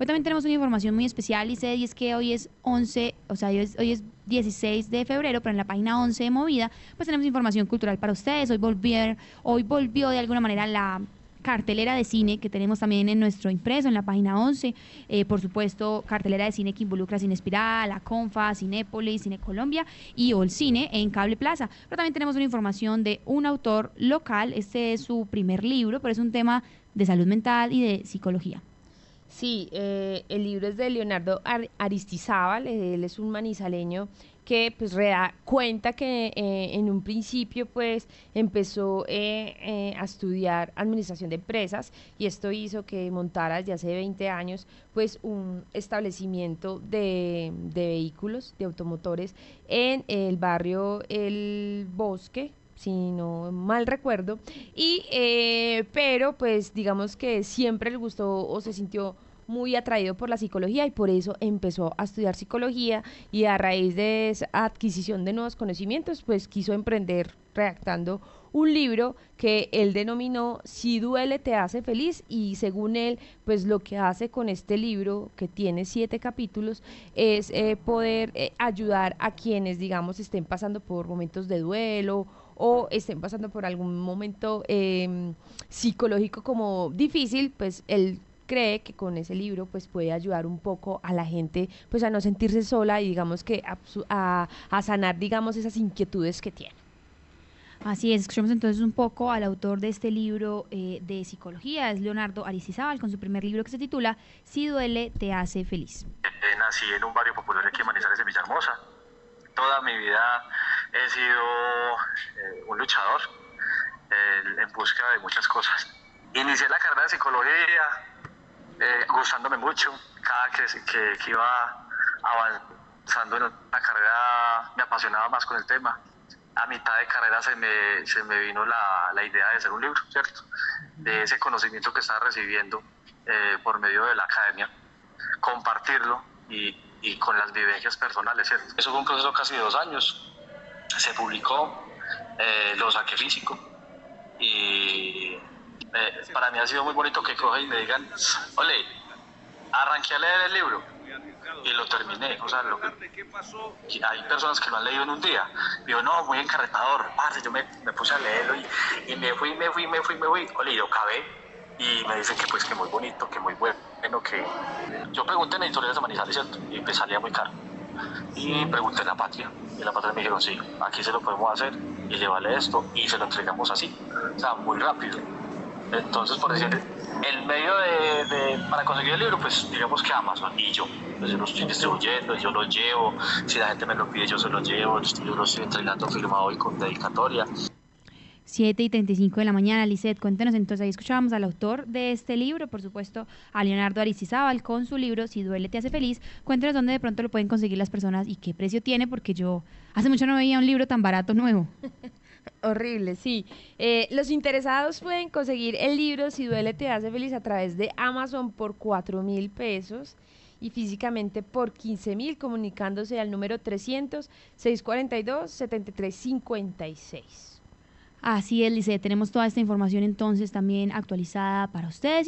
Hoy también tenemos una información muy especial, y es que hoy es 11, o sea, hoy es, hoy es 16 de febrero, pero en la página 11 de Movida, pues tenemos información cultural para ustedes. Hoy, volvió, hoy volvió de alguna manera la cartelera de cine que tenemos también en nuestro impreso, en la página 11. Eh, por supuesto, cartelera de cine que involucra Cine Espiral, La Confa, Cinépolis, Cine Colombia y All Cine en Cable Plaza. Pero también tenemos una información de un autor local. Este es su primer libro, pero es un tema de salud mental y de psicología. Sí, eh, el libro es de Leonardo Aristizábal, él es un manizaleño que pues da cuenta que eh, en un principio pues empezó eh, a estudiar administración de empresas y esto hizo que montara desde hace 20 años pues un establecimiento de, de vehículos, de automotores en el barrio El Bosque, si no mal recuerdo, y eh, pero pues digamos que siempre le gustó o se sintió muy atraído por la psicología y por eso empezó a estudiar psicología y a raíz de esa adquisición de nuevos conocimientos pues quiso emprender redactando un libro que él denominó Si duele te hace feliz. Y según él pues lo que hace con este libro que tiene siete capítulos es eh, poder eh, ayudar a quienes digamos estén pasando por momentos de duelo o estén pasando por algún momento em, psicológico como difícil, pues él cree que con ese libro pues puede ayudar un poco a la gente pues a no sentirse sola y digamos que a, sanar digamos esas inquietudes que tiene. Así es, escuchamos entonces un poco al autor de este libro eh, de psicología, es Leonardo Aricizábal, con su primer libro que se titula Si duele, te hace feliz. Eh, nací en un barrio popular aquí en Manizales de Villahermosa. Toda mi vida he sido eh, un luchador en búsqueda de muchas cosas. Inicié la carrera de psicología eh, gustándome mucho, cada que, que, iba avanzando en la carrera me apasionaba más con el tema. A mitad de carrera se me, se me vino la, la idea de hacer un libro, ¿cierto? De ese conocimiento que estaba recibiendo eh, por medio de la academia, compartirlo y, y con las vivencias personales, ¿cierto? Eso fue un proceso casi dos años se publicó, eh, lo saqué físico y eh, para mí ha sido muy bonito que cogen y me digan, ole, arranqué a leer el libro y lo terminé. O sea, lo hay personas que lo han leído en un día. Digo, no, muy encarretador. yo me, me, puse a leerlo y, y, me fui, me fui, me fui, me fui. Ole, y lo acabé y me dicen que pues que muy bonito, que muy bueno, que yo pregunté en editoriales de Manizales, ¿cierto? Y me salía muy caro. Y pregunté en la patria. Y la patria me dijeron, sí, aquí se lo podemos hacer y le vale esto y se lo entregamos así. O sea, muy rápido. Entonces, por decir, el medio de, para conseguir el libro, pues digamos que Amazon y yo. Pues yo lo estoy distribuyendo, yo lo llevo. Si la gente me lo pide, yo se lo llevo. Yo lo estoy entregando firmado y con dedicatoria. 7 y 35 de la mañana. Lisette, cuéntenos entonces, ahí escuchábamos al autor de este libro, por supuesto, a Leonardo Aristizábal, con su libro Si duele te hace feliz. Cuéntenos dónde de pronto lo pueden conseguir las personas y qué precio tiene, porque yo hace mucho no veía un libro tan barato nuevo. Horrible, sí. Eh, los interesados pueden conseguir el libro Si duele te hace feliz a través de Amazon por 4 mil pesos y físicamente por 15 mil comunicándose al número 300 642 7356. Así es, Lice, tenemos toda esta información entonces también actualizada para ustedes.